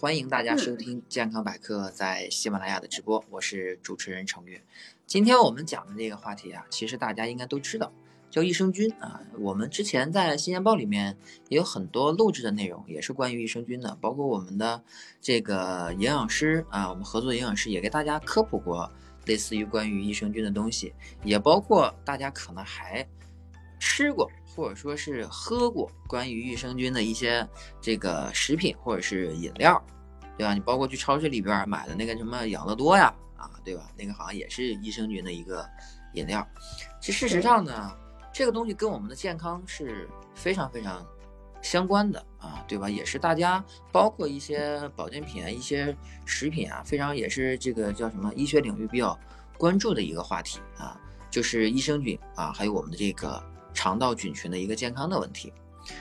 欢迎大家收听健康百科在喜马拉雅的直播，我是主持人程月。今天我们讲的这个话题啊，其实大家应该都知道，叫益生菌啊。我们之前在新鲜报里面也有很多录制的内容，也是关于益生菌的，包括我们的这个营养师啊，我们合作营养师也给大家科普过类似于关于益生菌的东西，也包括大家可能还吃过。或者说是喝过关于益生菌的一些这个食品或者是饮料，对吧？你包括去超市里边买的那个什么养乐多呀，啊，对吧？那个好像也是益生菌的一个饮料。其实事实上呢，这个东西跟我们的健康是非常非常相关的啊，对吧？也是大家包括一些保健品啊、一些食品啊，非常也是这个叫什么医学领域比较关注的一个话题啊，就是益生菌啊，还有我们的这个。肠道菌群的一个健康的问题，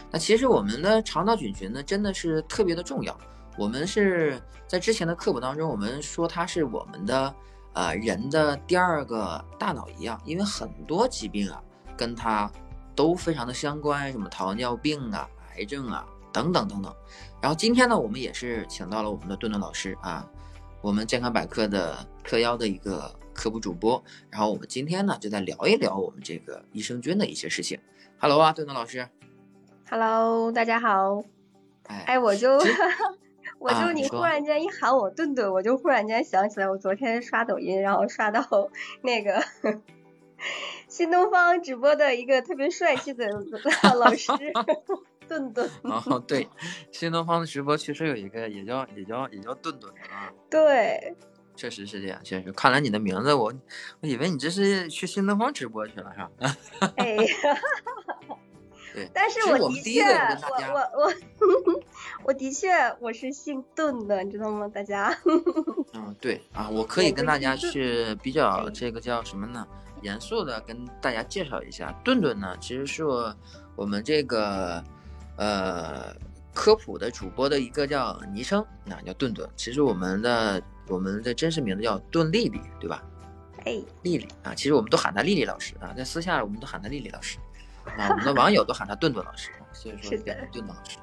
那其实我们的肠道菌群呢，真的是特别的重要。我们是在之前的科普当中，我们说它是我们的呃人的第二个大脑一样，因为很多疾病啊跟它都非常的相关，什么糖尿病啊、癌症啊等等等等。然后今天呢，我们也是请到了我们的顿顿老师啊，我们健康百科的特邀的一个。科普主播，然后我们今天呢就在聊一聊我们这个益生菌的一些事情。Hello 啊，顿顿老师。Hello，大家好。哎，哎，我就我就你忽然间一喊我顿顿，我就忽然间想起来，我昨天刷抖音，然后刷到 那个新东方直播的一个特别帅气的 老师顿顿。哦，对，新东方的直播确实有一个也叫也叫也叫顿顿啊。对。确实是这样，确实。看来你的名字，我我以为你这是去新东方直播去了，是吧？哎，对。但是我的确，我我我，我的确我是姓邓的，你知道吗？大家。嗯，对啊，我可以跟大家去比较这个叫什么呢？严肃的跟大家介绍一下，顿顿呢，其实是我们这个呃科普的主播的一个叫昵称，那叫顿顿。其实我们的。我们的真实名字叫顿丽丽，对吧？哎，丽丽啊，其实我们都喊她丽丽老师啊，在私下我们都喊她丽丽老师啊，我们的网友都喊他顿顿老师，所以说变成顿顿老师。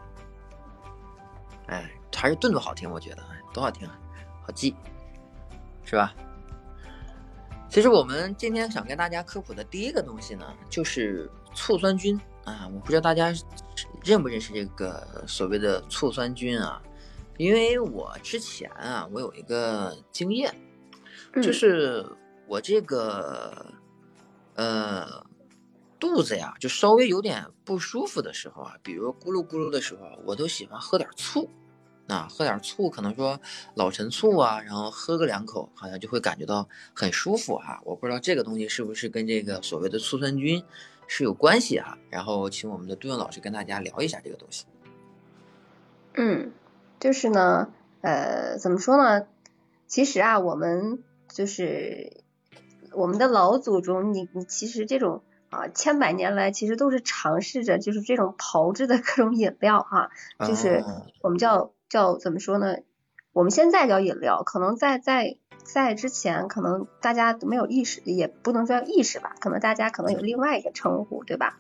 哎，还是顿顿好听，我觉得多好听啊，好记，是吧？其实我们今天想跟大家科普的第一个东西呢，就是醋酸菌啊，我不知道大家认不认识这个所谓的醋酸菌啊。因为我之前啊，我有一个经验，就是我这个呃肚子呀，就稍微有点不舒服的时候啊，比如咕噜咕噜的时候，我都喜欢喝点醋，啊，喝点醋，可能说老陈醋啊，然后喝个两口，好像就会感觉到很舒服哈。我不知道这个东西是不是跟这个所谓的醋酸菌是有关系哈。然后请我们的杜勇老师跟大家聊一下这个东西。嗯。就是呢，呃，怎么说呢？其实啊，我们就是我们的老祖宗，你你其实这种啊，千百年来其实都是尝试着就是这种炮制的各种饮料哈，就是我们叫叫怎么说呢？我们现在叫饮料，可能在在在之前，可能大家都没有意识，也不能说意识吧，可能大家可能有另外一个称呼，对吧？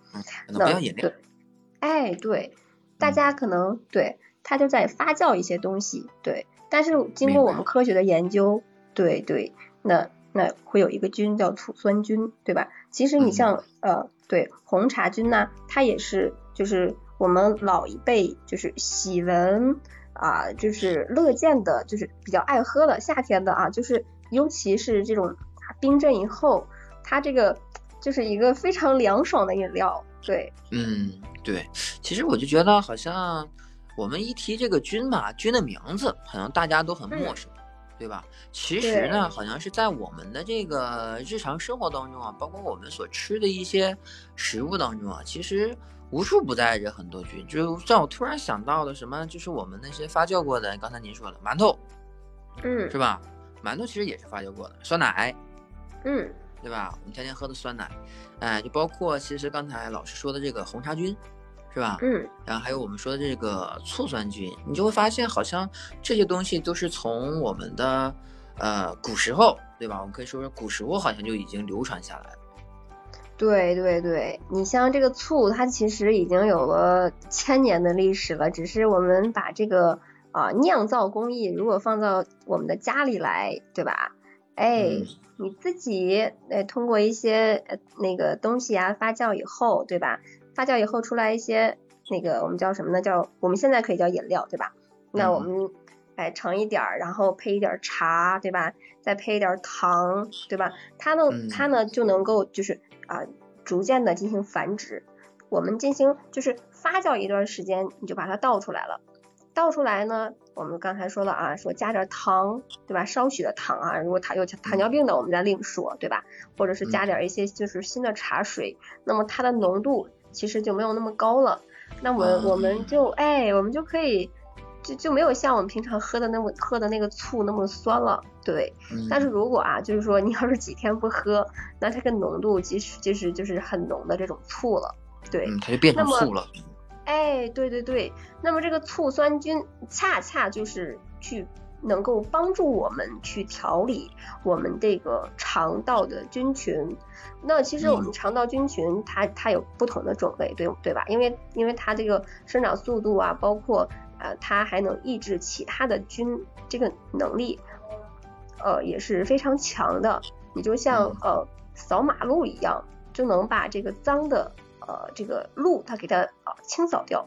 那对，哎，对，大家可能对。它就在发酵一些东西，对。但是经过我们科学的研究，对对，那那会有一个菌叫醋酸菌，对吧？其实你像呃，对红茶菌呢，它也是就是我们老一辈就是喜闻啊，就是乐见的，就是比较爱喝的夏天的啊，就是尤其是这种冰镇以后，它这个就是一个非常凉爽的饮料，对。嗯，对。其实我就觉得好像。我们一提这个菌嘛，菌的名字好像大家都很陌生，对吧？其实呢，好像是在我们的这个日常生活当中啊，包括我们所吃的一些食物当中啊，其实无处不在着很多菌。就让我突然想到了什么，就是我们那些发酵过的，刚才您说的馒头，嗯，是吧？馒头其实也是发酵过的，酸奶，嗯，对吧？我们天天喝的酸奶，哎，就包括其实刚才老师说的这个红茶菌。是吧？嗯，然后还有我们说的这个醋酸菌，你就会发现好像这些东西都是从我们的呃古时候，对吧？我们可以说说古时候好像就已经流传下来了。对对对，你像这个醋，它其实已经有了千年的历史了，只是我们把这个啊酿造工艺如果放到我们的家里来，对吧？哎，你自己呃通过一些呃那个东西啊发酵以后，对吧？发酵以后出来一些那个我们叫什么呢？叫我们现在可以叫饮料，对吧？那我们哎盛一点儿，然后配一点茶，对吧？再配一点糖，对吧？它呢它呢就能够就是啊逐渐的进行繁殖。我们进行就是发酵一段时间，你就把它倒出来了。倒出来呢，我们刚才说了啊，说加点糖，对吧？少许的糖啊，如果他有糖尿病的，我们再另说，对吧？或者是加点一些就是新的茶水，那么它的浓度其实就没有那么高了。那么我们就哎，我们就可以就就没有像我们平常喝的那么喝的那个醋那么酸了，对。但是如果啊，就是说你要是几天不喝，那这个浓度其实就是就是很浓的这种醋了。对，它就变成醋了。哎，对对对，那么这个醋酸菌恰恰就是去能够帮助我们去调理我们这个肠道的菌群。那其实我们肠道菌群它它有不同的种类，对对吧？因为因为它这个生长速度啊，包括呃它还能抑制其他的菌这个能力，呃也是非常强的。你就像呃扫马路一样，就能把这个脏的。呃，这个路它给它啊清扫掉。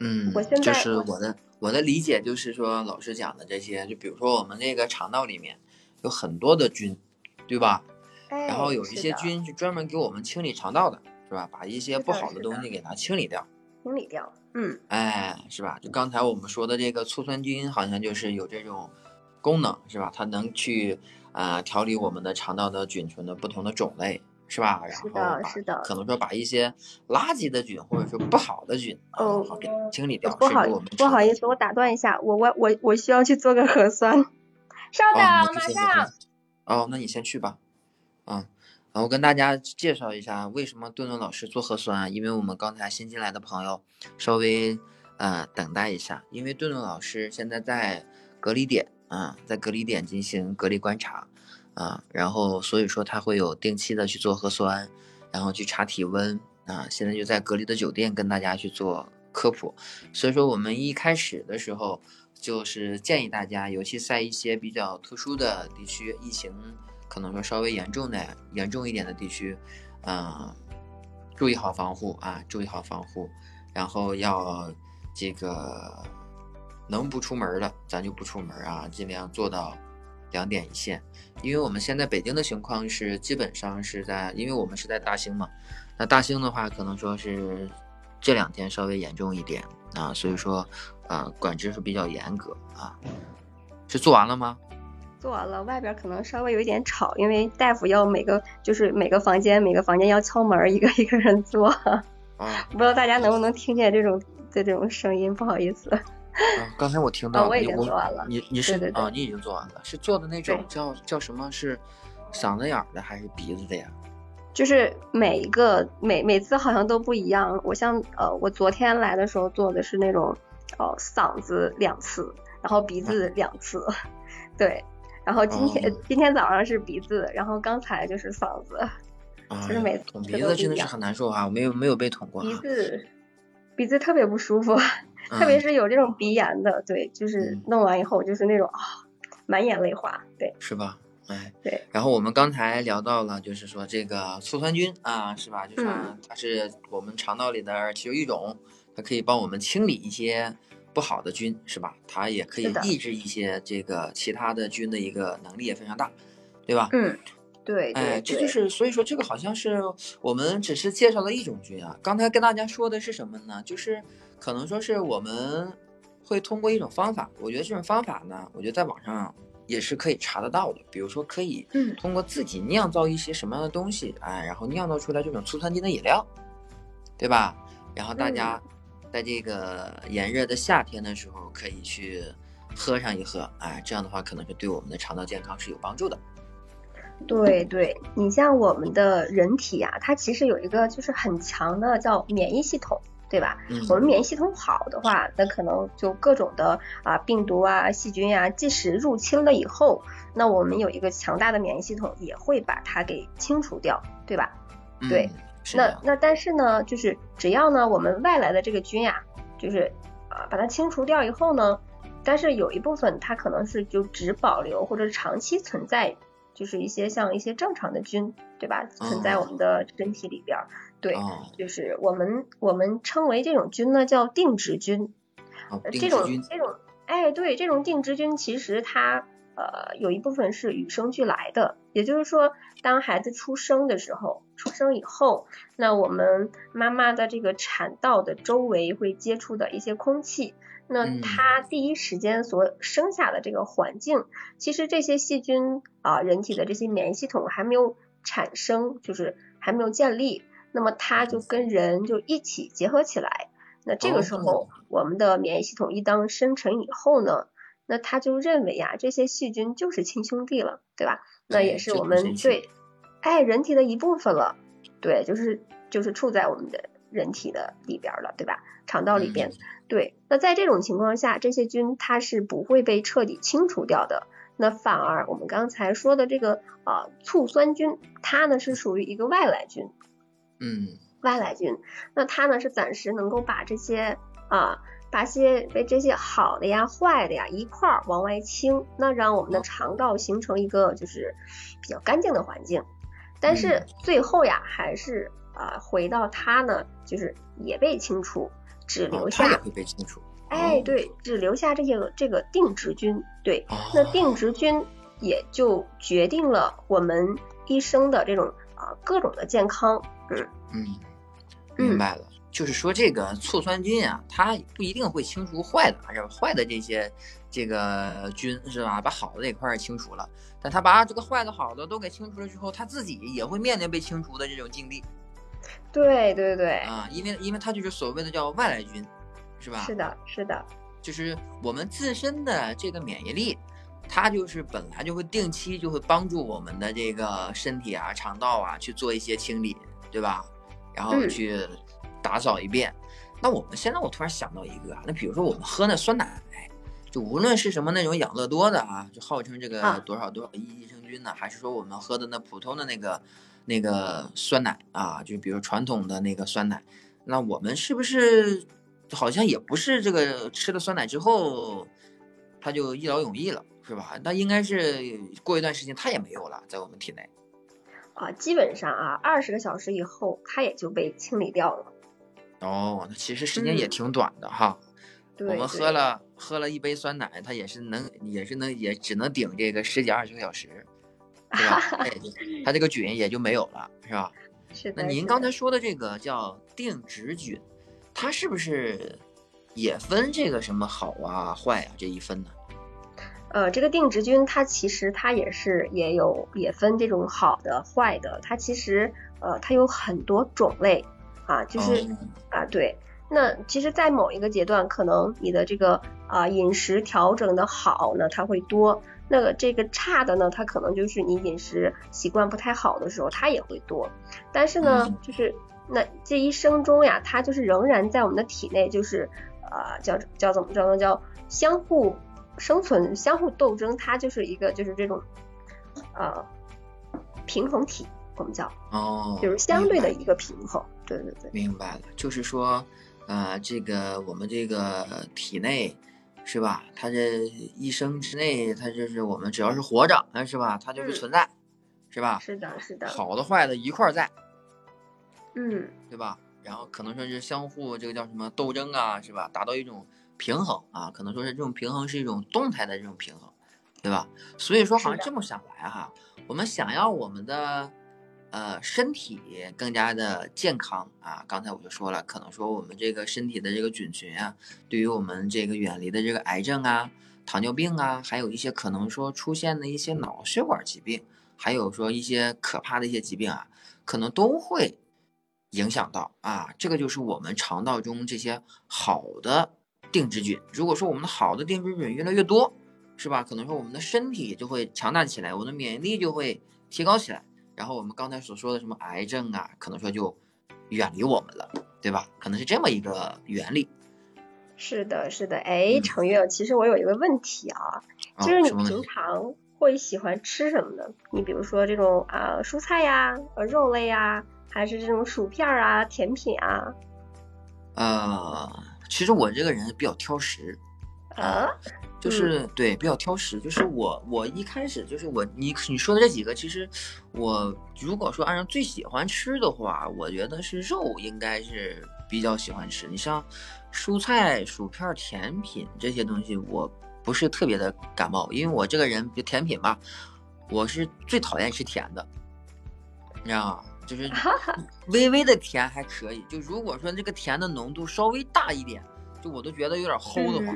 嗯，我现在就是我的我的理解就是说，老师讲的这些，就比如说我们那个肠道里面有很多的菌，对吧？哎。然后有一些菌是专门给我们清理肠道的，是吧？把一些不好的东西给它清理掉。清理掉，嗯。哎，是吧？就刚才我们说的这个醋酸菌，好像就是有这种功能，是吧？它能去啊调理我们的肠道的菌群的不同的种类。是吧？然后是的，可能说把一些垃圾的菌或者说不好的菌，哦，给清理掉。不好，不好意思，我打断一下，我我我我需要去做个核酸，稍等，马上。哦，那你先去吧。嗯，我跟大家介绍一下为什么顿顿老师做核酸啊？因为我们刚才新进来的朋友稍微呃等待一下，因为顿顿老师现在在隔离点啊，在隔离点进行隔离观察。啊，然后所以说他会有定期的去做核酸，然后去查体温啊。现在就在隔离的酒店跟大家去做科普。所以说我们一开始的时候就是建议大家，尤其在一些比较特殊的地区，疫情可能说稍微严重的严重一点的地区，嗯，注意好防护啊，注意好防护，然后要这个能不出门的咱就不出门啊，尽量做到。两点一线，因为我们现在北京的情况是基本上是在，因为我们是在大兴嘛，那大兴的话可能说是这两天稍微严重一点啊，所以说啊管制是比较严格啊。是做完了吗？做完了，外边可能稍微有一点吵，因为大夫要每个就是每个房间每个房间要敲门，一个一个人做。啊，不知道大家能不能听见这种的这种声音，不好意思。啊，刚才我听到，我已经做完了。你你是啊，你已经做完了，是做的那种叫叫什么？是嗓子眼的还是鼻子的呀？就是每一个每每次好像都不一样。我像呃，我昨天来的时候做的是那种哦嗓子两次，然后鼻子两次，对。然后今天今天早上是鼻子，然后刚才就是嗓子。啊，就是每次捅鼻子真的是很难受啊！我没有没有被捅过。鼻子鼻子特别不舒服。特别是有这种鼻炎的，对，就是弄完以后就是那种啊，满眼泪花，对，是吧？哎，对。然后我们刚才聊到了，就是说这个醋酸菌啊，是吧？就是它是我们肠道里的其中一种，它可以帮我们清理一些不好的菌，是吧？它也可以抑制一些这个其他的菌的一个能力也非常大，对吧？嗯，对。哎，这就是所以说这个好像是我们只是介绍了一种菌啊。刚才跟大家说的是什么呢？就是。可能说是我们会通过一种方法，我觉得这种方法呢，我觉得在网上也是可以查得到的。比如说，可以通过自己酿造一些什么样的东西，哎，然后酿造出来这种醋酸菌的饮料，对吧？然后大家在这个炎热的夏天的时候，可以去喝上一喝，哎，这样的话可能是对我们的肠道健康是有帮助的。对对，你像我们的人体啊，它其实有一个就是很强的叫免疫系统。对吧？我们免疫系统好的话，那可能就各种的啊病毒啊细菌呀，即使入侵了以后，那我们有一个强大的免疫系统也会把它给清除掉，对吧？对，那那但是呢，就是只要呢我们外来的这个菌呀，就是啊把它清除掉以后呢，但是有一部分它可能是就只保留或者长期存在，就是一些像一些正常的菌，对吧？存在我们的身体里边，对，就是我们我们称为这种菌呢叫定植菌。这种这种，哎，对，这种定植菌其实它呃有一部分是与生俱来的，也就是说，当孩子出生的时候，出生以后，那我们妈妈的这个产道的周围会接触的一些空气，那它第一时间所生下的这个环境，其实这些细菌啊，人体的这些免疫系统还没有产生，就是还没有建立，那么它就跟人就一起结合起来。那这个时候，我们的免疫系统一当生成以后呢，那他就认为呀，这些细菌就是亲兄弟了，对吧？那也是我们对，哎，人体的一部分了，对，就是就是处在我们的人体的里边了，对吧？肠道里边，对。那在这种情况下，这些菌它是不会被彻底清除掉的，那反而我们刚才说的这个啊醋酸菌，它呢是属于一个外来菌，嗯。外来菌，那它呢是暂时能够把这些啊，把些被这些好的呀、坏的呀一块儿往外清，那让我们的肠道形成一个就是比较干净的环境。但是最后呀，还是啊回到它呢，就是也被清除，只留下也会被清除。哎，对，只留下这些这个定植菌。对，那定植菌也就决定了我们一生的这种啊各种的健康。嗯嗯。明白了，就是说这个醋酸菌啊，它不一定会清除坏的，是吧？坏的这些这个菌是吧？把好的那块清除了，但它把这个坏的、好的都给清除了之后，它自己也会面临被清除的这种境地。对对对。啊，因为因为它就是所谓的叫外来菌，是吧？是的，是的。就是我们自身的这个免疫力，它就是本来就会定期就会帮助我们的这个身体啊、肠道啊去做一些清理，对吧？然后去打扫一遍。那我们现在我突然想到一个啊，那比如说我们喝那酸奶，就无论是什么那种养乐多的啊，就号称这个多少多少亿益生菌呢，还是说我们喝的那普通的那个那个酸奶啊，就比如传统的那个酸奶，那我们是不是好像也不是这个吃了酸奶之后，它就一劳永逸了，是吧？那应该是过一段时间它也没有了，在我们体内。啊，基本上啊，二十个小时以后，它也就被清理掉了。哦，那其实时间也挺短的哈。对。我们喝了喝了一杯酸奶，它也是能，也是能，也只能顶这个十几二十个小时，对吧？它 这个菌也就没有了，是吧？是的。那您刚才说的这个叫定植菌，它是不是也分这个什么好啊、坏啊这一分呢？呃，这个定植菌它其实它也是也有也分这种好的坏的，它其实呃它有很多种类啊，就是啊对，那其实，在某一个阶段，可能你的这个啊饮食调整的好呢，它会多；那个这个差的呢，它可能就是你饮食习惯不太好的时候，它也会多。但是呢，就是那这一生中呀，它就是仍然在我们的体内，就是呃叫叫怎么着呢？叫相互。生存相互斗争，它就是一个就是这种呃平衡体，我们叫哦，就是相对的一个平衡。对对对，明白了，就是说呃，这个我们这个体内是吧？它这一生之内，它就是我们只要是活着，是吧？它就是存在，是吧？是的，是的，好的坏的一块在，嗯，对吧？然后可能说是相互这个叫什么斗争啊，是吧？达到一种。平衡啊，可能说是这种平衡是一种动态的这种平衡，对吧？所以说好像这么想来哈，我们想要我们的呃身体更加的健康啊，刚才我就说了，可能说我们这个身体的这个菌群啊，对于我们这个远离的这个癌症啊、糖尿病啊，还有一些可能说出现的一些脑血管疾病，还有说一些可怕的一些疾病啊，可能都会影响到啊，这个就是我们肠道中这些好的。定植菌，如果说我们的好的定植菌越来越多，是吧？可能说我们的身体就会强大起来，我们的免疫力就会提高起来，然后我们刚才所说的什么癌症啊，可能说就远离我们了，对吧？可能是这么一个原理。是的，是的。哎，程月，其实我有一个问题啊，就是你平常会喜欢吃什么呢？你比如说这种啊蔬菜呀、呃肉类呀，还是这种薯片啊、甜品啊？呃。其实我这个人比较挑食，啊，就是对比较挑食。就是我我一开始就是我你你说的这几个，其实我如果说按照最喜欢吃的话，我觉得是肉应该是比较喜欢吃。你像蔬菜、薯片、甜品这些东西，我不是特别的感冒，因为我这个人就甜品吧，我是最讨厌吃甜的，你知道吗？就是微微的甜还可以，就如果说这个甜的浓度稍微大一点，就我都觉得有点齁的慌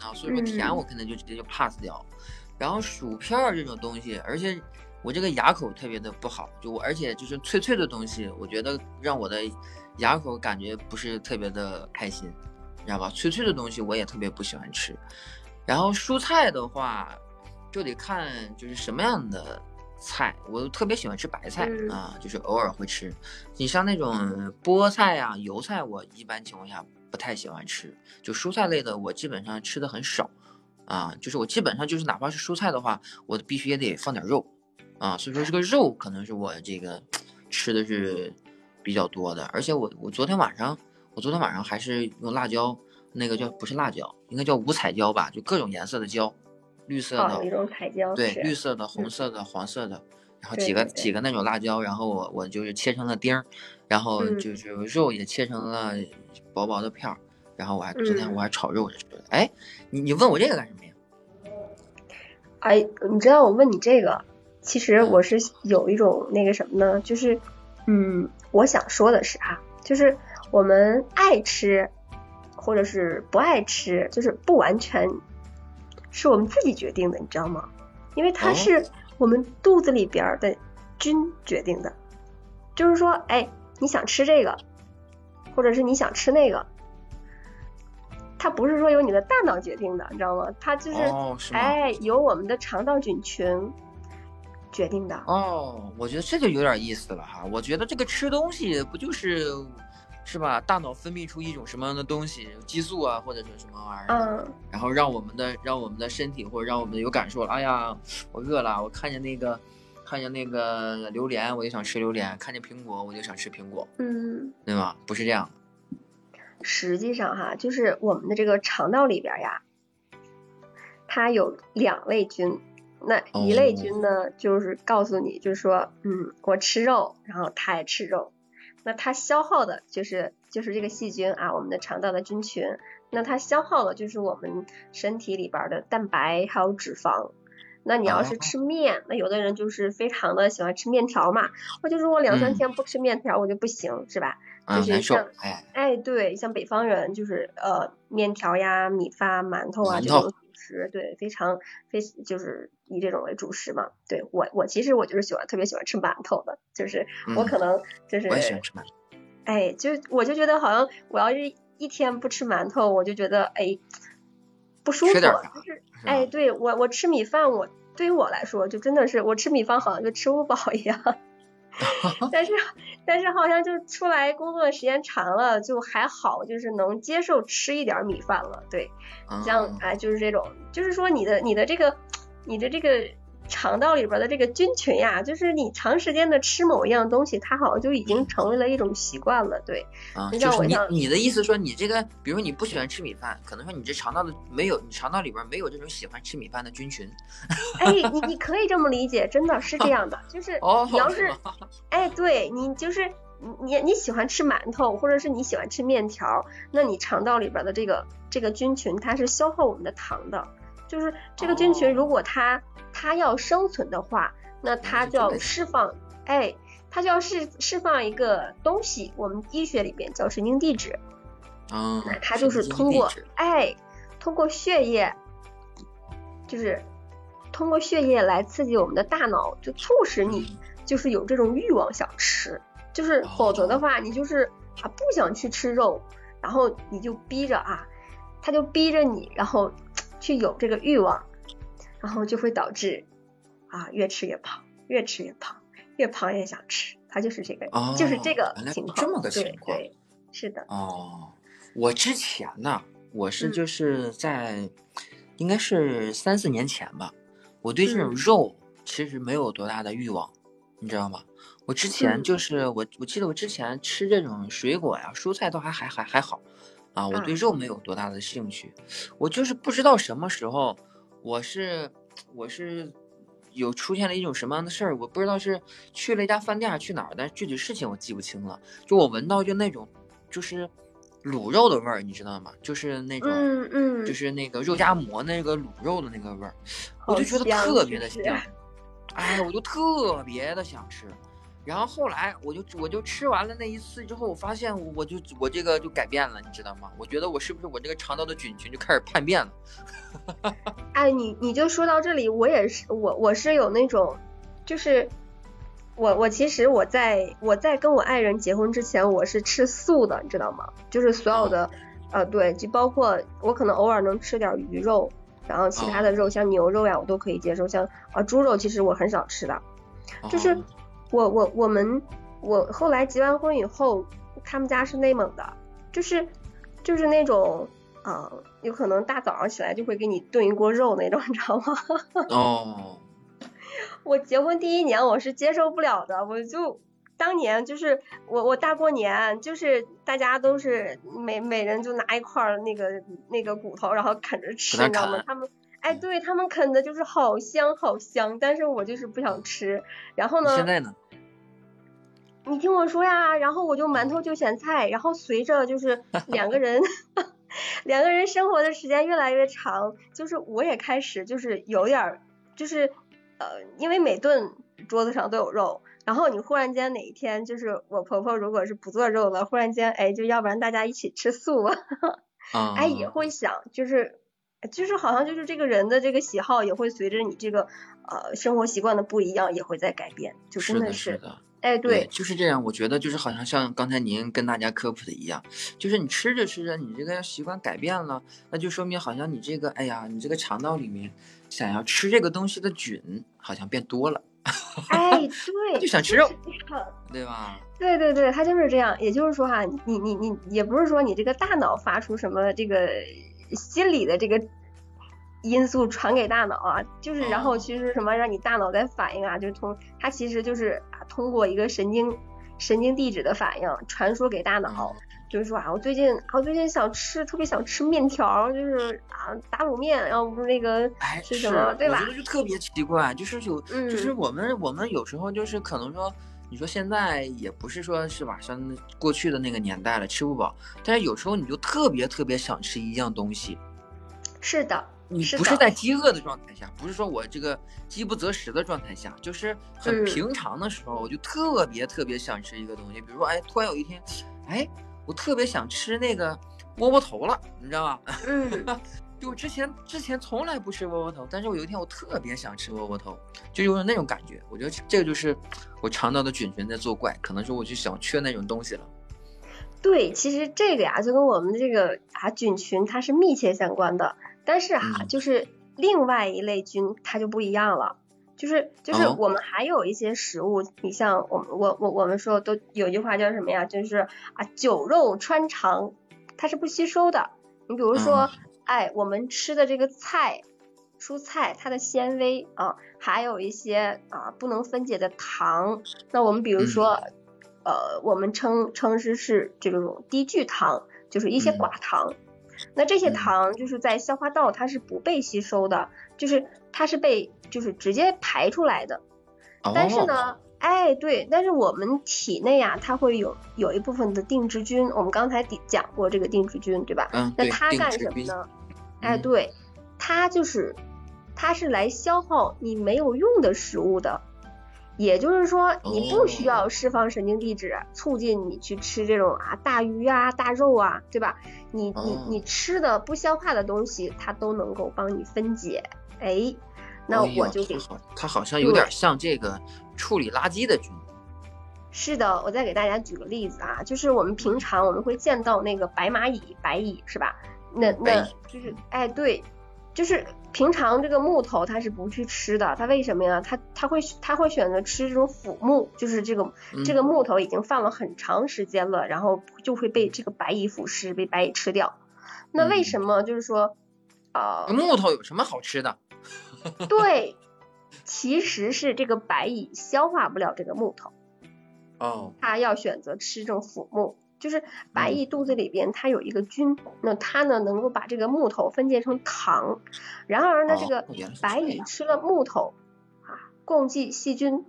啊。所以说甜我可能就直接就 pass 掉。然后薯片这种东西，而且我这个牙口特别的不好，就我而且就是脆脆的东西，我觉得让我的牙口感觉不是特别的开心，你知道吧？脆脆的东西我也特别不喜欢吃。然后蔬菜的话，就得看就是什么样的。菜我特别喜欢吃白菜啊，就是偶尔会吃。你像那种菠菜啊、油菜，我一般情况下不太喜欢吃。就蔬菜类的，我基本上吃的很少啊。就是我基本上就是哪怕是蔬菜的话，我必须也得放点肉啊。所以说这个肉可能是我这个 吃的是比较多的。而且我我昨天晚上我昨天晚上还是用辣椒，那个叫不是辣椒，应该叫五彩椒吧，就各种颜色的椒。绿色的一种彩椒，对，绿色的、红色的、黄色的，然后几个几个那种辣椒，然后我我就是切成了丁儿，然后就是肉也切成了薄薄的片儿，然后我还昨天我还炒肉吃。哎，你你问我这个干什么呀？哎，你知道我问你这个，其实我是有一种那个什么呢？就是，嗯，我想说的是哈，就是我们爱吃或者是不爱吃，就是不完全。是我们自己决定的，你知道吗？因为它是我们肚子里边的菌决定的。就是说，哎，你想吃这个，或者是你想吃那个，它不是说由你的大脑决定的，你知道吗？它就是，哎，由我们的肠道菌群决定的。哦，我觉得这就有点意思了哈。我觉得这个吃东西不就是。是吧？大脑分泌出一种什么样的东西，激素啊，或者是什么玩意儿？嗯。然后让我们的让我们的身体或者让我们有感受了。哎呀，我饿了，我看见那个看见那个榴莲，我就想吃榴莲；看见苹果，我就想吃苹果。嗯。对吧？不是这样。实际上哈，就是我们的这个肠道里边呀，它有两类菌。那一类菌呢，就是告诉你，就是说，嗯，我吃肉，然后它也吃肉。那它消耗的就是就是这个细菌啊，我们的肠道的菌群。那它消耗的就是我们身体里边的蛋白还有脂肪。那你要是吃面，那有的人就是非常的喜欢吃面条嘛，我就如果两三天不吃面条我就不行，是吧？就是像哎哎对，像北方人就是呃面条呀、米饭、馒头啊这种。食对，非常非就是以这种为主食嘛。对我我其实我就是喜欢特别喜欢吃馒头的，就是我可能就是我也喜欢吃馒头。哎，就我就觉得好像我要是一天不吃馒头，我就觉得哎不舒服。就是哎，对我我吃米饭，我对于我来说就真的是我吃米饭好像就吃不饱一样。但是，但是好像就出来工作时间长了，就还好，就是能接受吃一点米饭了。对，像哎，就是这种，就是说你的你的这个你的这个。肠道里边的这个菌群呀，就是你长时间的吃某一样东西，它好像就已经成为了一种习惯了。对，啊，就是你你的意思说，你这个，比如说你不喜欢吃米饭，可能说你这肠道的没有，你肠道里边没有这种喜欢吃米饭的菌群。哎，你你可以这么理解，真的是这样的，就是 你要是，哎，对你就是你你喜欢吃馒头，或者是你喜欢吃面条，那你肠道里边的这个这个菌群，它是消耗我们的糖的。就是这个菌群，如果它它要生存的话，那它就要释放，哎，它就要释释放一个东西，我们医学里边叫神经递质。嗯，那它就是通过，哎，通过血液，就是通过血液来刺激我们的大脑，就促使你就是有这种欲望想吃，就是否则的话，你就是啊不想去吃肉，然后你就逼着啊，他就逼着你，然后。去有这个欲望，然后就会导致啊越吃越胖，越吃越胖，越胖越想吃，它就是这个，就是这个情况。这么个情况，对，是的。哦，我之前呢，我是就是在应该是三四年前吧，我对这种肉其实没有多大的欲望，你知道吗？我之前就是我我记得我之前吃这种水果呀、蔬菜都还还还还好。啊，我对肉没有多大的兴趣，我就是不知道什么时候，我是我是有出现了一种什么样的事儿，我不知道是去了一家饭店还是去哪儿，但是具体事情我记不清了。就我闻到就那种就是卤肉的味儿，你知道吗？就是那种，嗯嗯，就是那个肉夹馍那个卤肉的那个味儿，我就觉得特别的香，哎，我就特别的想吃。然后后来我就我就吃完了那一次之后，我发现我就我这个就改变了，你知道吗？我觉得我是不是我这个肠道的菌群就开始叛变了？哎，你你就说到这里，我也是我我是有那种，就是我我其实我在我在跟我爱人结婚之前，我是吃素的，你知道吗？就是所有的呃对，就包括我可能偶尔能吃点鱼肉，然后其他的肉像牛肉呀，我都可以接受，像啊猪肉其实我很少吃的，就是。我我我们我后来结完婚以后，他们家是内蒙的，就是就是那种啊，有可能大早上起来就会给你炖一锅肉那种，你知道吗？哦。我结婚第一年我是接受不了的，我就当年就是我我大过年就是大家都是每每人就拿一块那个那个骨头然后啃着吃，你知道吗？他们哎对他们啃的就是好香好香，但是我就是不想吃。然后呢？现在呢？你听我说呀，然后我就馒头就咸菜，然后随着就是 两个人 两个人生活的时间越来越长，就是我也开始就是有点儿就是呃，因为每顿桌子上都有肉，然后你忽然间哪一天就是我婆婆如果是不做肉了，忽然间哎，就要不然大家一起吃素，哎也会想就是就是好像就是这个人的这个喜好也会随着你这个呃生活习惯的不一样也会在改变，就真的是。哎，对，就是这样。我觉得就是好像像刚才您跟大家科普的一样，就是你吃着吃着，你这个习惯改变了，那就说明好像你这个，哎呀，你这个肠道里面想要吃这个东西的菌好像变多了。哎，对，就想吃肉，对吧？对对对，它就是这样。也就是说哈，你你你也不是说你这个大脑发出什么这个心理的这个。因素传给大脑啊，就是然后其实什么让你大脑在反应啊，就是通它其实就是啊通过一个神经神经递质的反应传输给大脑，就是说啊我最近我最近想吃特别想吃面条，就是啊打卤面，然后不是那个是什么对吧？我觉得就特别奇怪，就是有就是我们我们有时候就是可能说你说现在也不是说是吧，像过去的那个年代了吃不饱，但是有时候你就特别特别想吃一样东西，是的。你不是在饥饿的状态下，不是说我这个饥不择食的状态下，就是很平常的时候，我就特别特别想吃一个东西。比如说，哎，突然有一天，哎，我特别想吃那个窝窝头了，你知道吗？嗯，就之前之前从来不吃窝窝头，但是我有一天我特别想吃窝窝头，就有那种感觉。我觉得这个就是我肠道的菌群在作怪，可能是我就想缺那种东西了。对，其实这个呀，就跟我们这个啊菌群它是密切相关的。但是哈，就是另外一类菌它就不一样了，就是就是我们还有一些食物，你像我们我我我们说都有句话叫什么呀？就是啊酒肉穿肠，它是不吸收的。你比如说，哎，我们吃的这个菜、蔬菜，它的纤维啊，还有一些啊不能分解的糖。那我们比如说，呃，我们称称之是这种低聚糖，就是一些寡糖。那这些糖就是在消化道，它是不被吸收的，就是它是被就是直接排出来的。但是呢，哎，对，但是我们体内啊，它会有有一部分的定植菌，我们刚才讲过这个定植菌，对吧？嗯，那它干什么呢？哎，对，它就是它是来消耗你没有用的食物的。也就是说，你不需要释放神经递质，促进你去吃这种啊大鱼啊大肉啊，对吧？你你你吃的不消化的东西，它都能够帮你分解。哎，那我就给它好像有点像这个处理垃圾的菌。是的，我再给大家举个例子啊，就是我们平常我们会见到那个白蚂蚁，白蚁是吧？那那就是哎对。就是平常这个木头它是不去吃的，它为什么呀？它它会它会选择吃这种腐木，就是这个这个木头已经放了很长时间了，然后就会被这个白蚁腐蚀，被白蚁吃掉。那为什么就是说，呃，木头有什么好吃的？对，其实是这个白蚁消化不了这个木头，哦，它要选择吃这种腐木。就是白蚁肚子里边它有一个菌，那它呢能够把这个木头分解成糖。然而呢，这个白蚁吃了木头啊，共济细菌。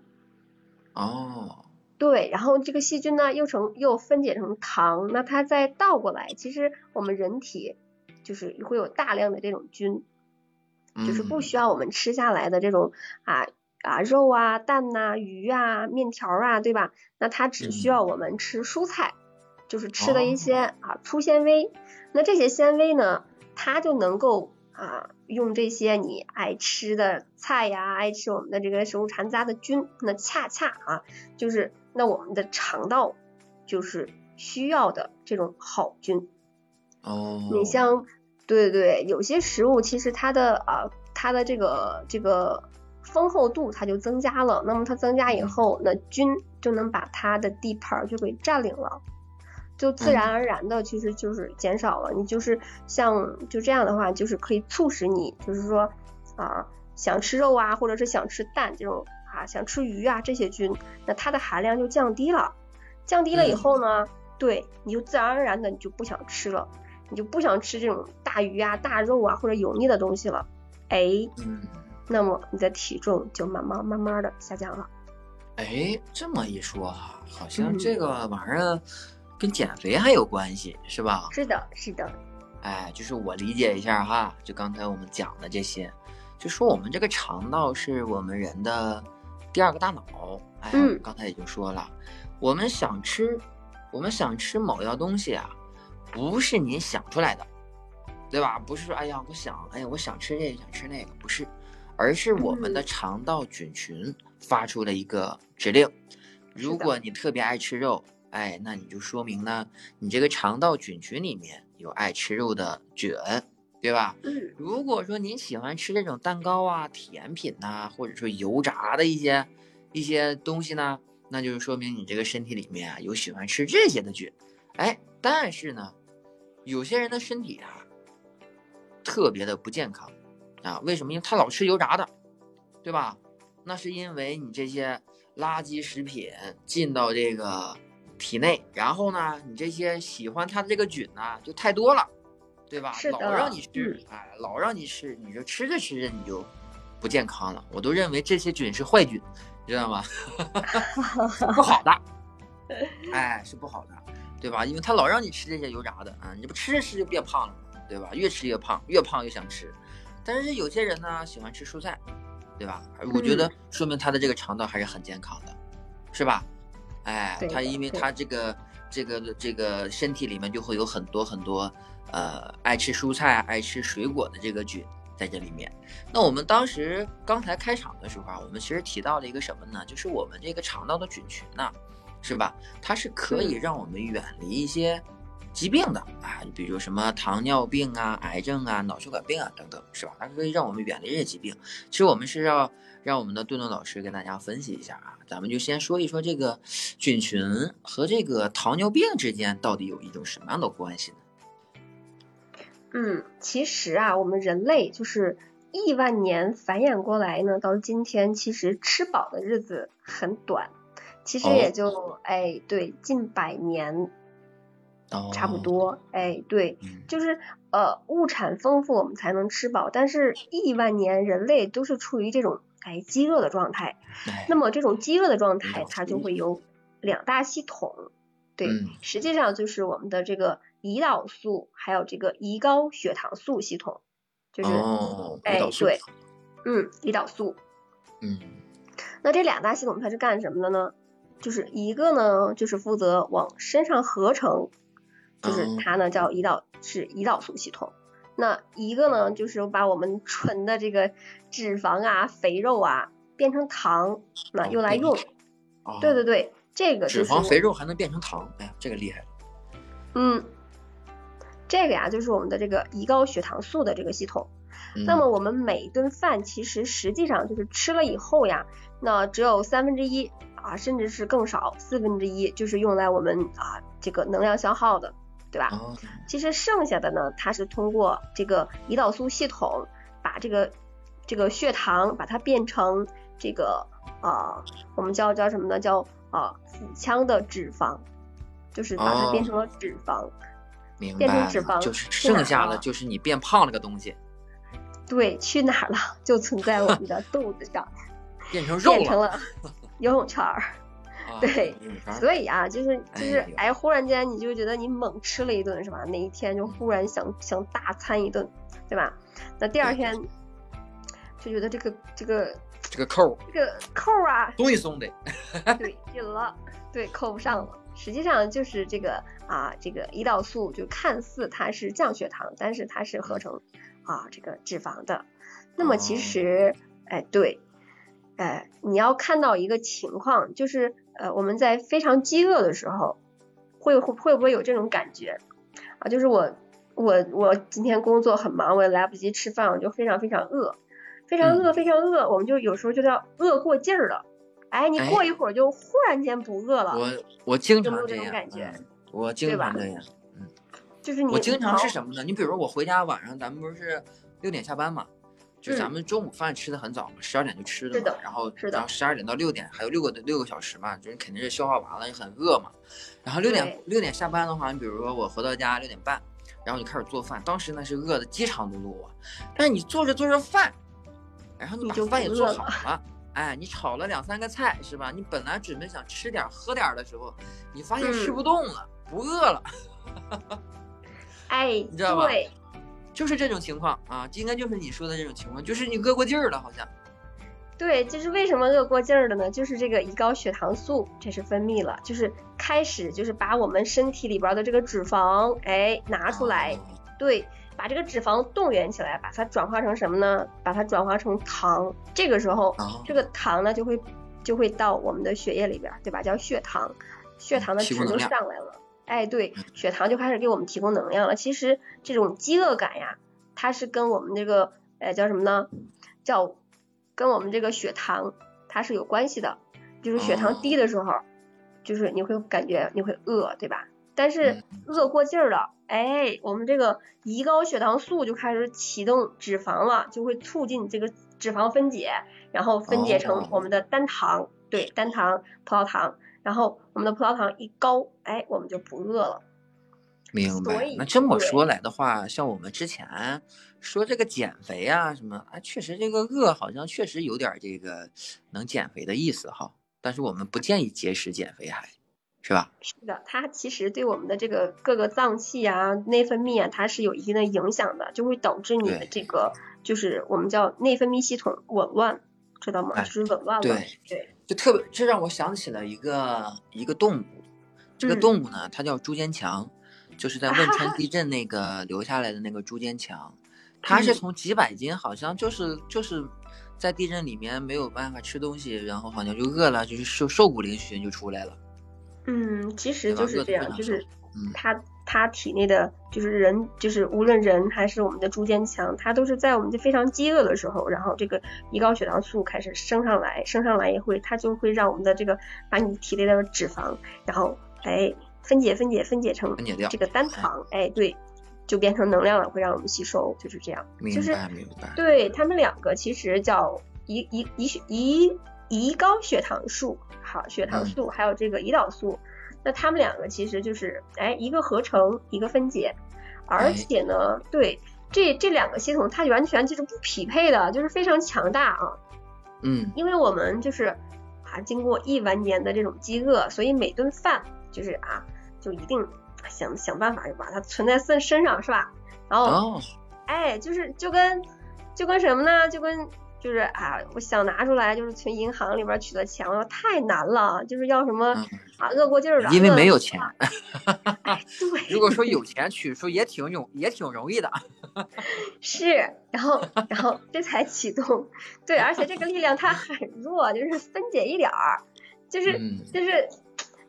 哦。对，然后这个细菌呢又成又分解成糖，那它再倒过来，其实我们人体就是会有大量的这种菌，就是不需要我们吃下来的这种啊啊肉啊蛋呐鱼啊面条啊，对吧？那它只需要我们吃蔬菜，就是吃的一些啊粗纤维，那这些纤维呢，它就能够啊用这些你爱吃的菜呀，爱吃我们的这个食物残渣的菌，那恰恰啊就是。那我们的肠道就是需要的这种好菌哦。你像，对对有些食物其实它的啊，它的这个这个丰厚度它就增加了。那么它增加以后，那菌就能把它的地盘就给占领了，就自然而然的其实就是减少了。你就是像就这样的话，就是可以促使你就是说啊，想吃肉啊，或者是想吃蛋这种。啊，想吃鱼啊，这些菌，那它的含量就降低了，降低了以后呢，对，你就自然而然的你就不想吃了，你就不想吃这种大鱼啊、大肉啊或者油腻的东西了，哎，嗯，那么你的体重就慢慢慢慢的下降了。哎，这么一说哈，好像这个玩意儿跟减肥还有关系，是吧？是的，是的。哎，就是我理解一下哈，就刚才我们讲的这些，就说我们这个肠道是我们人的。第二个大脑，哎，刚才也就说了，我们想吃，我们想吃某样东西啊，不是您想出来的，对吧？不是说，哎呀，我想，哎呀，我想吃这个，想吃那个，不是，而是我们的肠道菌群发出了一个指令。如果你特别爱吃肉，哎，那你就说明呢，你这个肠道菌群里面有爱吃肉的菌。对吧？嗯，如果说您喜欢吃这种蛋糕啊、甜品呐，或者说油炸的一些一些东西呢，那就是说明你这个身体里面啊有喜欢吃这些的菌。哎，但是呢，有些人的身体啊特别的不健康啊，为什么？因为他老吃油炸的，对吧？那是因为你这些垃圾食品进到这个体内，然后呢，你这些喜欢它的这个菌呢就太多了。对吧？老让你吃，哎，老让你吃，你就吃着吃着你就不健康了。我都认为这些菌是坏菌，你知道吗？不好的，哎，是不好的，对吧？因为他老让你吃这些油炸的啊，你不吃着吃就变胖了嘛，对吧？越吃越胖，越胖越想吃。但是有些人呢喜欢吃蔬菜，对吧？我觉得说明他的这个肠道还是很健康的，是吧？哎，他因为他这个这个这个身体里面就会有很多很多。呃，爱吃蔬菜、爱吃水果的这个菌在这里面。那我们当时刚才开场的时候啊，我们其实提到了一个什么呢？就是我们这个肠道的菌群呢，是吧？它是可以让我们远离一些疾病的啊，比如什么糖尿病啊、癌症啊、脑血管病啊等等，是吧？它可以让我们远离这些疾病。其实我们是要让我们的顿顿老师跟大家分析一下啊，咱们就先说一说这个菌群和这个糖尿病之间到底有一种什么样的关系呢？嗯，其实啊，我们人类就是亿万年繁衍过来呢，到今天其实吃饱的日子很短，其实也就哎对近百年，差不多哎对，就是呃物产丰富我们才能吃饱，但是亿万年人类都是处于这种哎饥饿的状态，那么这种饥饿的状态它就会。有两大系统，对，实际上就是我们的这个。胰岛素还有这个胰高血糖素系统，就是哎对，嗯，胰岛素，嗯，那这两大系统它是干什么的呢？就是一个呢就是负责往身上合成，就是它呢叫胰岛是胰岛素系统，那一个呢就是把我们纯的这个脂肪啊、肥肉啊变成糖，那用来用。对对对，这个脂肪肥肉还能变成糖，哎呀，这个厉害了。嗯。这个呀，就是我们的这个胰高血糖素的这个系统。那么我们每一顿饭其实实际上就是吃了以后呀，那只有三分之一啊，甚至是更少，四分之一就是用来我们啊这个能量消耗的，对吧？其实剩下的呢，它是通过这个胰岛素系统把这个这个血糖把它变成这个啊，我们叫叫什么呢？叫啊腹腔的脂肪。就是把它变成了脂肪。明变成脂肪就是剩下的就是你变胖了个东西。对，去哪儿了？就存在我们的肚子上，变成肉变成了 游泳圈儿。对，所以啊，就是就是哎，忽然间你就觉得你猛吃了一顿是吧？那一天就忽然想想大餐一顿，对吧？那第二天就觉得这个这个这个扣这个扣啊松一松的，对，紧了，对，扣不上了。实际上就是这个啊，这个胰岛素就看似它是降血糖，但是它是合成啊这个脂肪的。那么其实哎对，哎你要看到一个情况，就是呃我们在非常饥饿的时候，会会会不会有这种感觉啊？就是我我我今天工作很忙，我也来不及吃饭，我就非常非常饿，非常饿非常饿，我们就有时候就叫饿过劲儿了。哎，你过一会儿就忽然间不饿了。我我经常这种感觉，我经常这样，嗯，就是你。我经常是什么呢？你比如说我回家晚上，咱们不是六点下班嘛，就咱们中午饭吃的很早嘛，十二点就吃的嘛，然后然后十二点到六点还有六个六个小时嘛，就是肯定是消化完了，也很饿嘛。然后六点六点下班的话，你比如说我回到家六点半，然后就开始做饭，当时呢是饿的饥肠辘辘啊。但是你做着做着饭，然后你把饭也做好了。哎，你炒了两三个菜是吧？你本来准备想吃点喝点的时候，你发现吃不动了，不饿了。哎，你知道吧？就是这种情况啊，应该就是你说的这种情况，就是你饿过劲儿了，好像。对，就是为什么饿过劲儿了呢？就是这个胰高血糖素这是分泌了，就是开始就是把我们身体里边的这个脂肪哎拿出来，对。把这个脂肪动员起来，把它转化成什么呢？把它转化成糖。这个时候，这个糖呢就会就会到我们的血液里边，对吧？叫血糖，血糖的值就上来了。哎，对，血糖就开始给我们提供能量了。其实这种饥饿感呀，它是跟我们这个呃叫什么呢？叫跟我们这个血糖它是有关系的。就是血糖低的时候，就是你会感觉你会饿，对吧？但是饿过劲儿了。哎，我们这个胰高血糖素就开始启动脂肪了，就会促进这个脂肪分解，然后分解成我们的单糖，对，单糖葡萄糖，然后我们的葡萄糖一高，哎，我们就不饿了。明白。那这么说来的话，像我们之前说这个减肥啊什么，啊，确实这个饿好像确实有点这个能减肥的意思哈，但是我们不建议节食减肥还。是吧？是的，它其实对我们的这个各个脏器啊、内分泌啊，它是有一定的影响的，就会导致你的这个就是我们叫内分泌系统紊乱，知道吗？就是紊乱了。对对，就特别，这让我想起了一个一个动物，这个动物呢，它叫朱坚强，就是在汶川地 震那个留下来的那个朱坚强，它是从几百斤，好像就是就是在地震里面没有办法吃东西，然后好像就饿了，就是瘦瘦骨嶙峋就出来了。嗯，其实就是这样，就是他他体内的就是人，就是无论人还是我们的猪坚强，它都是在我们非常饥饿的时候，然后这个胰高血糖素开始升上来，升上来也会，它就会让我们的这个把你体内的脂肪，然后哎分解分解分解成这个单糖，哎对，就变成能量了，会让我们吸收，就是这样。明白明白。对他们两个其实叫胰胰胰胰胰高血糖素。好，血糖素还有这个胰岛素，那他们两个其实就是，哎，一个合成，一个分解，而且呢，对这这两个系统，它完全就是不匹配的，就是非常强大啊。嗯，因为我们就是啊，经过亿万年的这种饥饿，所以每顿饭就是啊，就一定想想办法就把它存在身身上，是吧？然后，哎，就是就跟就跟什么呢？就跟。就是啊，我想拿出来，就是从银行里边取的钱，我说太难了，就是要什么啊，饿过劲儿了。因为没有钱。对。如果说有钱取出也挺容也挺容易的。是，然后然后这才启动，对，而且这个力量它很弱，就是分解一点儿，就是就是，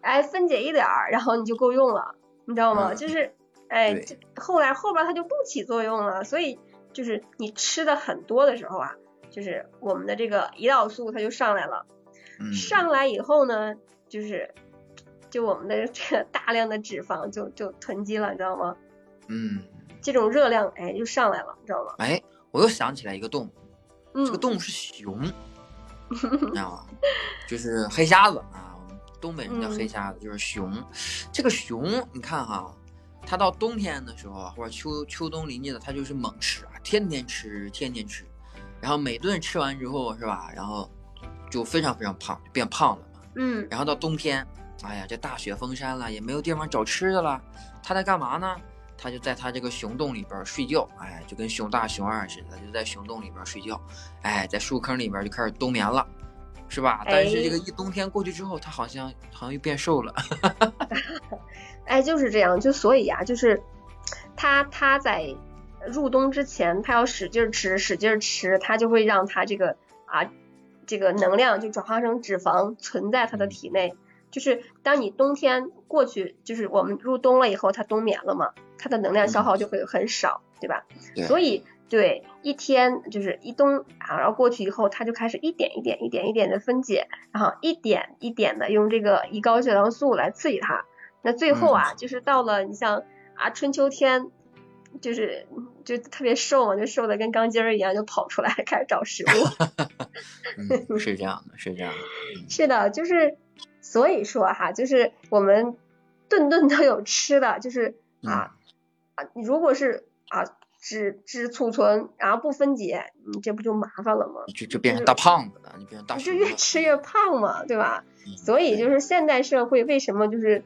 哎，分解一点儿，然后你就够用了，你知道吗？就是哎，后来后边它就不起作用了，所以就是你吃的很多的时候啊。就是我们的这个胰岛素它就上来了，上来以后呢，就是就我们的这个大量的脂肪就就囤积了，你知道吗？嗯，这种热量哎就上来了，你知道吗？哎，我又想起来一个动物，这个动物是熊，你知道吗？就是黑瞎子啊，东北人叫黑瞎子，就是熊。这个熊，你看哈，它到冬天的时候或者秋秋冬临近了，它就是猛吃啊，天天吃，天天吃，然后每顿吃完之后是吧，然后就非常非常胖，变胖了嘛。嗯。然后到冬天，哎呀，这大雪封山了，也没有地方找吃的了，它在干嘛呢？它就在它这个熊洞里边睡觉，哎，就跟熊大熊二似的，就在熊洞里边睡觉，哎，在树坑里边就开始冬眠了。是吧？但是这个一冬天过去之后，它好像好像又变瘦了。哎，就是这样，就所以啊，就是他他在入冬之前，他要使劲吃，使劲吃，他就会让他这个啊这个能量就转化成脂肪存在他的体内。就是当你冬天过去，就是我们入冬了以后，它冬眠了嘛，它的能量消耗就会很少，对吧？对所以。对，一天就是一冬啊，然后过去以后，它就开始一点一点、一点一点的分解，然后一点一点的用这个胰高血糖素来刺激它。那最后啊，就是到了你像啊春秋天，就是就特别瘦嘛，就瘦的跟钢筋儿一样，就跑出来 开始找食物。是这样的，是这样的。是的，就是所以说哈，就是我们顿顿都有吃的，就是啊啊，如果是啊。只只储存，然后不分解，你这不就麻烦了吗？就就变成大胖子了，你变成大。就越吃越胖嘛，对吧？所以就是现代社会为什么就是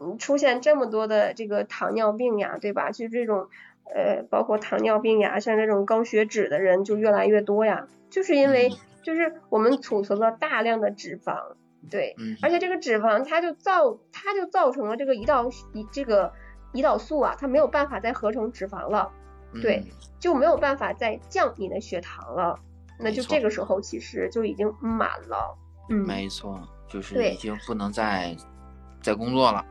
嗯出现这么多的这个糖尿病呀，对吧？就这种呃包括糖尿病呀，像这种高血脂的人就越来越多呀，就是因为就是我们储存了大量的脂肪，对，而且这个脂肪它就造它就造成了这个胰岛胰这个胰岛素啊，它没有办法再合成脂肪了。对，就没有办法再降你的血糖了，那就这个时候其实就已经满了。嗯，没错，就是已经不能再再工作了。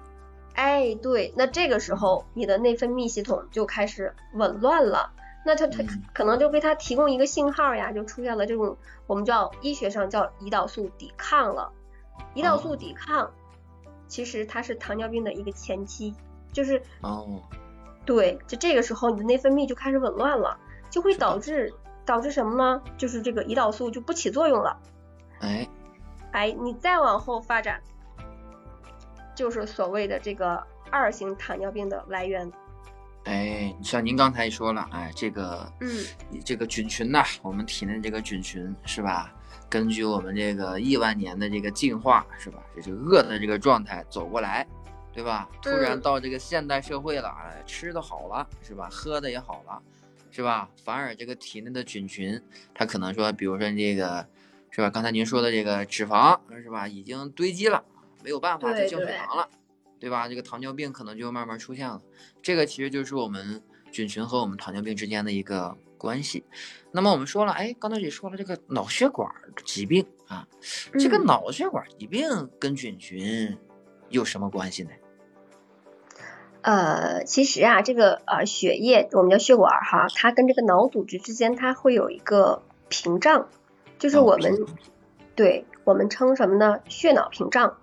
哎，对，那这个时候你的内分泌系统就开始紊乱了，那它它可能就为它提供一个信号呀，就出现了这种我们叫医学上叫胰岛素抵抗了。胰岛素抵抗其实它是糖尿病的一个前期，就是哦。对，就这个时候你的内分泌就开始紊乱了，就会导致导致什么呢？就是这个胰岛素就不起作用了。哎，哎，你再往后发展，就是所谓的这个二型糖尿病的来源。哎，像您刚才说了，哎，这个，嗯，这个菌群呐，我们体内这个菌群是吧？根据我们这个亿万年的这个进化是吧？这是饿的这个状态走过来。对吧？突然到这个现代社会了，哎，吃的好了，是吧？喝的也好了，是吧？反而这个体内的菌群，它可能说，比如说这个，是吧？刚才您说的这个脂肪，是吧？已经堆积了，没有办法再降血糖了，对吧？这个糖尿病可能就慢慢出现了。这个其实就是我们菌群和我们糖尿病之间的一个关系。那么我们说了，哎，刚才也说了这个脑血管疾病啊，这个脑血管疾病跟菌群有什么关系呢？呃，其实啊，这个呃血液我们叫血管哈，它跟这个脑组织之间它会有一个屏障，就是我们对我们称什么呢？血脑屏障。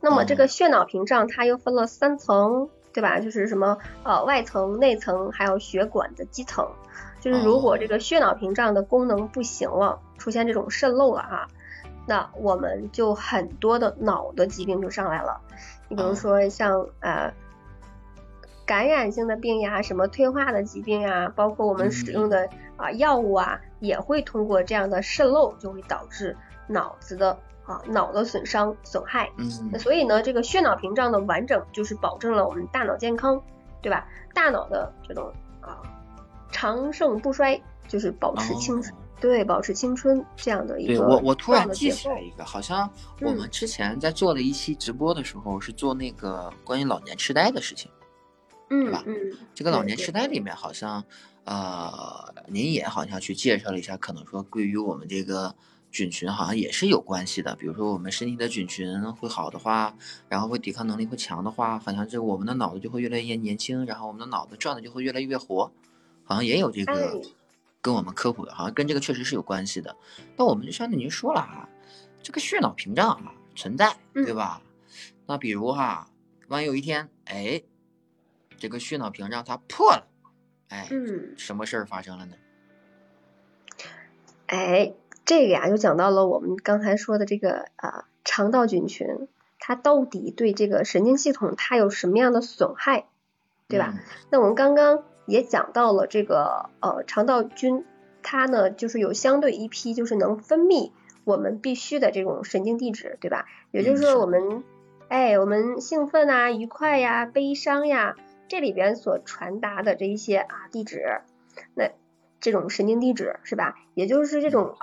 那么这个血脑屏障它又分了三层，对吧？就是什么呃外层、内层，还有血管的基层。就是如果这个血脑屏障的功能不行了，出现这种渗漏了哈，那我们就很多的脑的疾病就上来了。你比如说像呃。感染性的病呀，什么退化的疾病呀，包括我们使用的啊药物啊，也会通过这样的渗漏，就会导致脑子的啊脑的损伤损害。嗯，所以呢，这个血脑屏障的完整，就是保证了我们大脑健康，对吧？大脑的这种啊长盛不衰，就是保持青春，对，保持青春这样的一个。对我我突然记起来一个，好像我们之前在做了一期直播的时候，是做那个关于老年痴呆的事情。对吧？嗯，这个老年痴呆里面好像，呃，您也好像去介绍了一下，可能说对于我们这个菌群好像也是有关系的。比如说我们身体的菌群会好的话，然后会抵抗能力会强的话，好像这我们的脑子就会越来越年轻，然后我们的脑子转的就会越来越活，好像也有这个跟我们科普的，好像跟这个确实是有关系的。那我们就相当于您说了啊，这个血脑屏障啊存在，对吧？那比如哈，万一有一天，哎。这个血脑屏障它破了，哎，嗯，什么事儿发生了呢？哎，这个呀，就讲到了我们刚才说的这个啊肠道菌群，它到底对这个神经系统它有什么样的损害，对吧？嗯那我们刚刚也讲到了这个呃肠道菌，它呢就是有相对一批就是能分泌我们必须的这种神经递质，对吧？也就是说我们，哎，我们兴奋啊、愉快呀、悲伤呀，这里边所传达的这一些啊递质，那这种神经递质是吧？也就是这种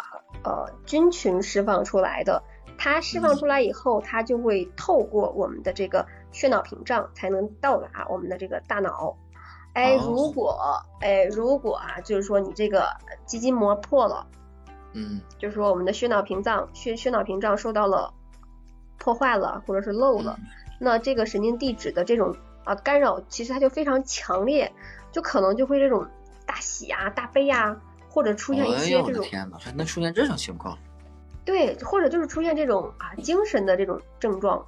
呃菌群释放出来的。它释放出来以后，它就会透过我们的这个血脑屏障，才能到达我们的这个大脑。哎，哦如果哎如果啊，就是说你这个肌筋膜破了，嗯就是说我们的血脑屏障血血脑屏障受到了破坏了，或者是漏了，嗯那这个神经递质的这种啊干扰，其实它就非常强烈，就可能就会这种大喜啊、大悲啊，或者出现一哎呦我些这种的天哪，还能出现这种情况？对，或者就是出现这种啊精神的这种症状。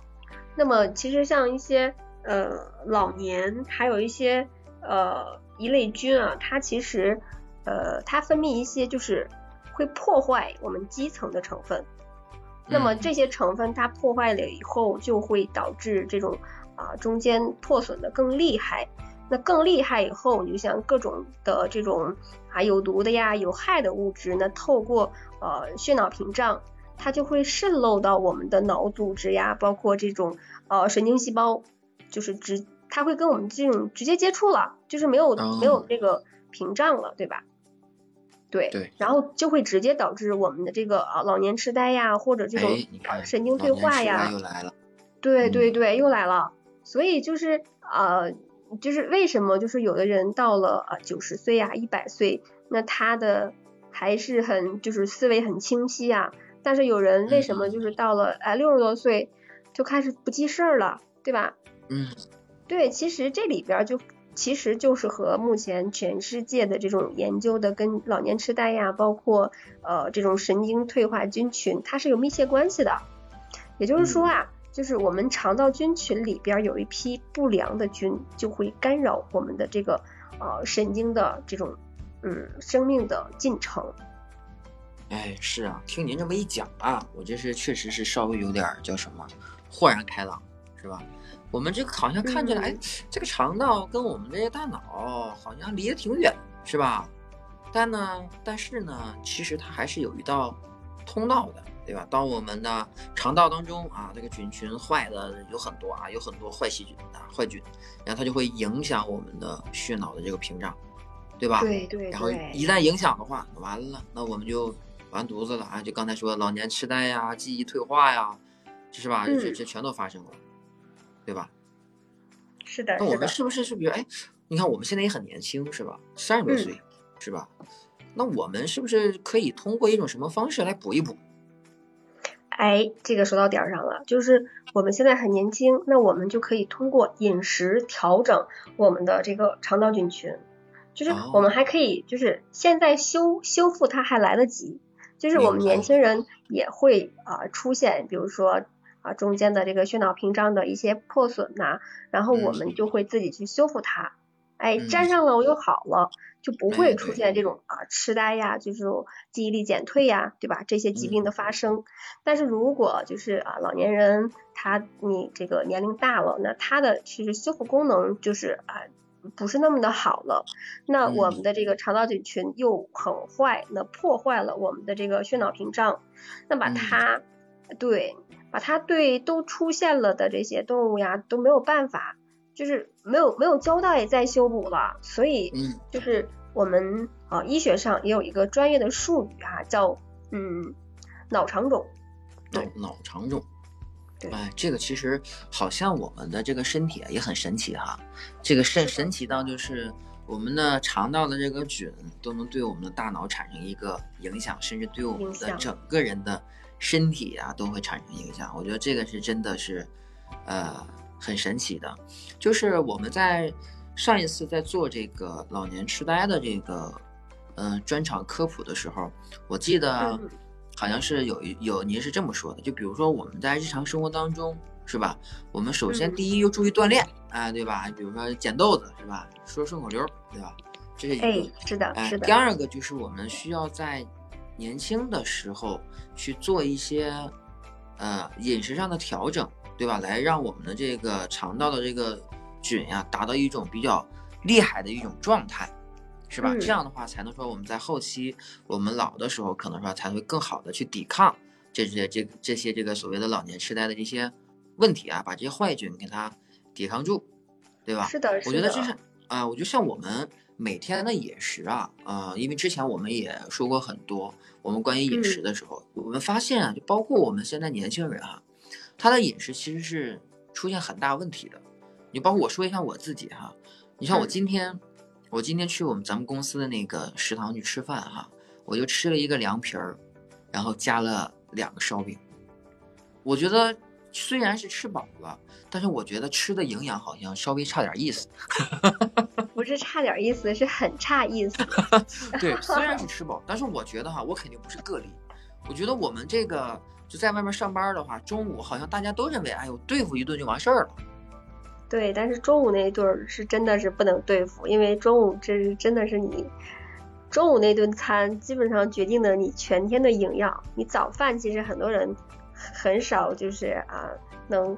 那么其实像一些呃老年，还有一些呃一类菌啊，它其实呃它分泌一些就是会破坏我们基层的成分。那么嗯这些成分它破坏了以后，就会导致这种啊中间破损的更厉害。那更厉害以后，你就像各种的这种啊有毒的呀、有害的物质，那透过呃血脑屏障，它就会渗漏到我们的脑组织呀，包括这种呃神经细胞，就是直它会跟我们这种直接接触了，就是没有、哦没有这个屏障了，对吧？对，对然后就会直接导致我们的这个啊老年痴呆呀，或者这种神经退化呀。对嗯对对，又来了。所以就是呃，就是为什么就是有的人到了呃九十岁呀、一百岁，那他的还是很就是思维很清晰啊，但是有人为什么嗯就是到了哎六十多岁就开始不记事儿了，对吧？嗯对，其实这里边儿就其实就是和目前全世界的这种研究的跟老年痴呆呀，包括呃这种神经退化菌群，它是有密切关系的。也就是说啊，就是我们肠道菌群里边儿有一批不良的菌，就会干扰我们的这个呃神经的这种嗯生命的进程。哎，是啊，听您这么一讲啊，我这是确实是稍微有点儿叫什么，豁然开朗，是吧？我们这个好像看起来，嗯哎，这个肠道跟我们这些大脑好像离得挺远，是吧？但呢，但是呢，其实它还是有一道通道的，对吧？当我们的肠道当中啊，这个菌群坏的有很多啊，有很多坏细菌啊、坏菌，然后它就会影响我们的血脑的这个屏障，对吧？对对然后，一旦影响的话，完了，那我们就完犊子了啊！就刚才说老年痴呆呀、记忆退化呀，这是吧？这这全都发生了，对吧？是的，那我，们是不是是比如哎，你看我们现在也很年轻，是吧？三十多嗯岁，是吧？那我们是不是可以通过一种什么方式来补一补？哎，这个说到点儿上了，就是我们现在很年轻，那我们就可以通过饮食调整我们的这个肠道菌群，就是哦我们还可以，就是现在修修复它还来得及，就是我们年轻人也会啊、出现，比如说啊中间的这个血脑屏障的一些破损呐、然后我嗯们就会自己去修复它，哎，嗯粘上了我又好了，就不哎会出现这种啊痴呆呀，就是记忆力减退呀，对吧？这些疾病的发生。但是如果就是啊老年人他你这个年龄大了，那他的其实修复功能就是啊不是那么的好了。那我们的这个肠道菌群又很坏，那破坏了我们的这个血脑屏障，那把嗯它、对把它对都出现了的这些动物呀都没有办法。就是没有没有交代再修补了，所以嗯就是我们啊医学上也有一个专业的术语啊，叫嗯脑肠肿。脑肠肿。对哎，这个其实好像我们的这个身体啊也很神奇哈，这个神神奇到就是我们的肠道的这个菌都能对我们的大脑产生一个影响，甚至对我们的整个人的身体啊都会产生影响。我觉得这个是真的是，呃，很神奇的。就是我们在上一次在做这个老年痴呆的这个呃专场科普的时候，我记得嗯好像是有一有您是这么说的，就比如说我们在日常生活当中是吧？我们首先嗯第一要注意锻炼，啊，对吧？比如说捡豆子是吧？说顺口溜儿，对吧？这是一个。哎，是的，哎，是的第，二个就是我们需要在年轻的时候去做一些呃饮食上的调整，对吧？来让我们的这个肠道的这个菌呀达到一种比较厉害的一种状态，是吧？嗯这样的话才能说我们在后期我们老的时候，可能说才会更好的去抵抗这些这这些这个所谓的老年痴呆的这些问题啊，把这些坏菌给它抵抗住，对吧？是的，是的我觉得的这是啊、我觉得像我们每天的饮食啊，啊、因为之前我们也说过很多，我们关于饮食的时候，我们发现啊，就包括我们现在年轻人啊，他的饮食其实是出现很大问题的。你包括我说一下我自己哈，你像我嗯今天，我今天去我们咱们公司的那个食堂去吃饭哈，我就吃了一个凉皮儿，然后加了两个烧饼。我觉得虽然是吃饱了，但是我觉得吃的营养好像稍微差点意思。不是差点意思，是很差意思。对，虽然是吃饱，但是我觉得哈，我肯定不是个例。我觉得我们这个就在外面上班的话，中午好像大家都认为，哎呦，对付一顿就完事儿了。对，但是中午那一顿是真的是不能对付，因为中午这是真的是你中午那顿餐基本上决定了你全天的营养。你早饭其实很多人很少就是啊能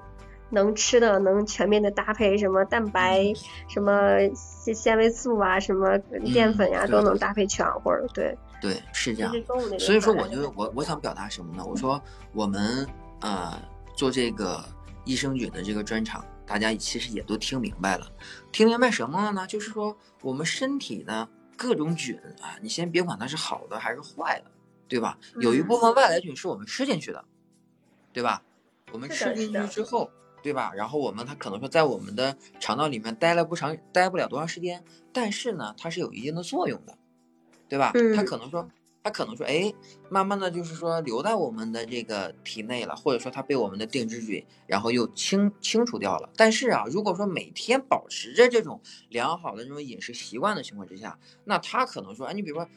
能吃的能全面的搭配什么蛋白、嗯什么纤纤维素啊、什么淀粉呀、对都能搭配全乎儿。对，对，是这样所以说，我就我我想表达什么呢？我说我们呃做这个益生菌的这个专场，大家其实也都听明白了。听明白什么了呢？就是说我们身体呢各种菌啊，你先别管它是好的还是坏的，对吧？有一嗯部分外来菌是我们吃进去的，对吧？我们吃进去之后，对吧？然后我们它可能说在我们的肠道里面待了不长，待不了多长时间，但是呢，它是有一定的作用的，对吧？它嗯可能说，它可能说，哎，慢慢的就是说留在我们的这个体内了，或者说它被我们的定制菌然后又清清除掉了。但是啊，如果说每天保持着这种良好的这种饮食习惯的情况之下，那它可能说，哎，你比如说。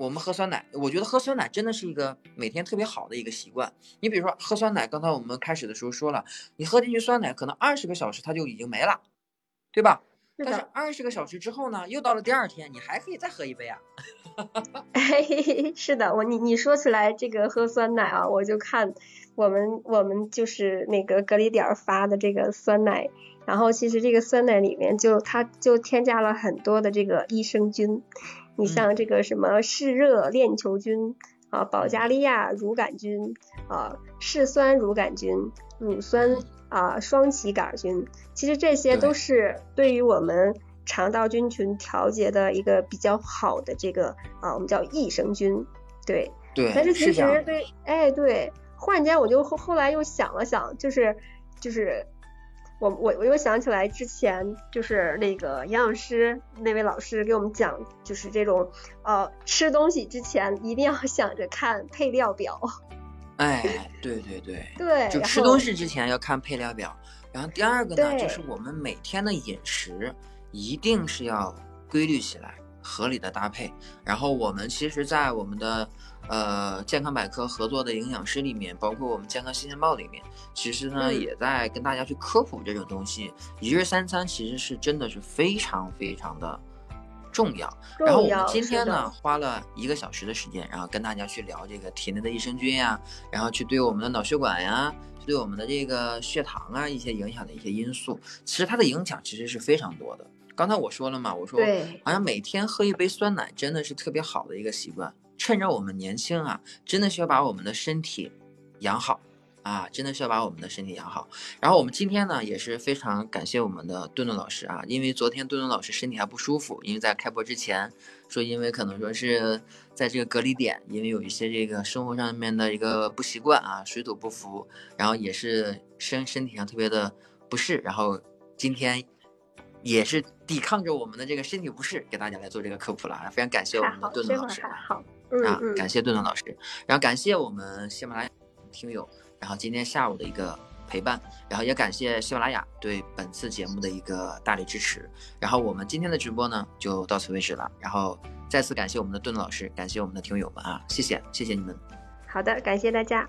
我们喝酸奶，我觉得喝酸奶真的是一个每天特别好的一个习惯。你比如说喝酸奶，刚才我们开始的时候说了，你喝进去酸奶可能二十个小时它就已经没了，对吧？是但是，二十个小时之后呢，又到了第二天，你还可以再喝一杯啊。是的，我你你说起来这个喝酸奶啊，我就看我们我们就是那个隔离点儿发的这个酸奶，然后其实这个酸奶里面就它就添加了很多的这个益生菌，你嗯像这个什么嗜热链球菌啊、保加利亚乳杆菌啊、嗜酸乳杆菌、乳酸啊、双歧杆菌，其实这些都是对于我们肠道菌群调节的一个比较好的这个啊，我们叫益生菌，对。对，但是其。实对，哎对，忽然间我就后后来又想了想，就是就是我我我又想起来之前就是那个营养师那位老师给我们讲，就是这种呃吃东西之前一定要想着看配料表，哎，对对对，对，就吃东西之前要看配料表。然后第二个呢，就是我们每天的饮食一定是要规律起来，合理的搭配。然后我们其实，在我们的呃健康百科合作的营养师里面，包括我们健康新鲜报里面，其实呢、嗯也在跟大家去科普这种东西。一日三餐其实是真的是非常非常的重要。然后我们今天呢，花了一个小时的时间，然后跟大家去聊这个体内的益生菌呀，然后去对我们的脑血管呀，对我们的这个血糖啊一些影响的一些因素。其实它的影响其实是非常多的。刚才我说了嘛，我说好像每天喝一杯酸奶真的是特别好的一个习惯。趁着我们年轻啊，真的需要把我们的身体养好啊，真的需要把我们的身体养好。然后我们今天呢也是非常感谢我们的顿顿老师啊，因为昨天顿顿老师身体还不舒服，因为在开播之前说，因为可能说是在这个隔离点，因为有一些这个生活上面的一个不习惯啊，水土不服，然后也是身身体上特别的不适，然后今天也是抵抗着我们的这个身体不适，给大家来做这个科普了，非常感谢我们的顿顿老师还好，嗯啊，嗯，感谢顿顿老师，然后感谢我们喜马拉雅听友，然后今天下午的一个陪伴，然后也感谢喜马拉雅对本次节目的一个大力支持，然后我们今天的直播呢就到此为止了，然后再次感谢我们的顿顿老师，感谢我们的听友们啊，谢谢谢谢你们。好的，感谢大家。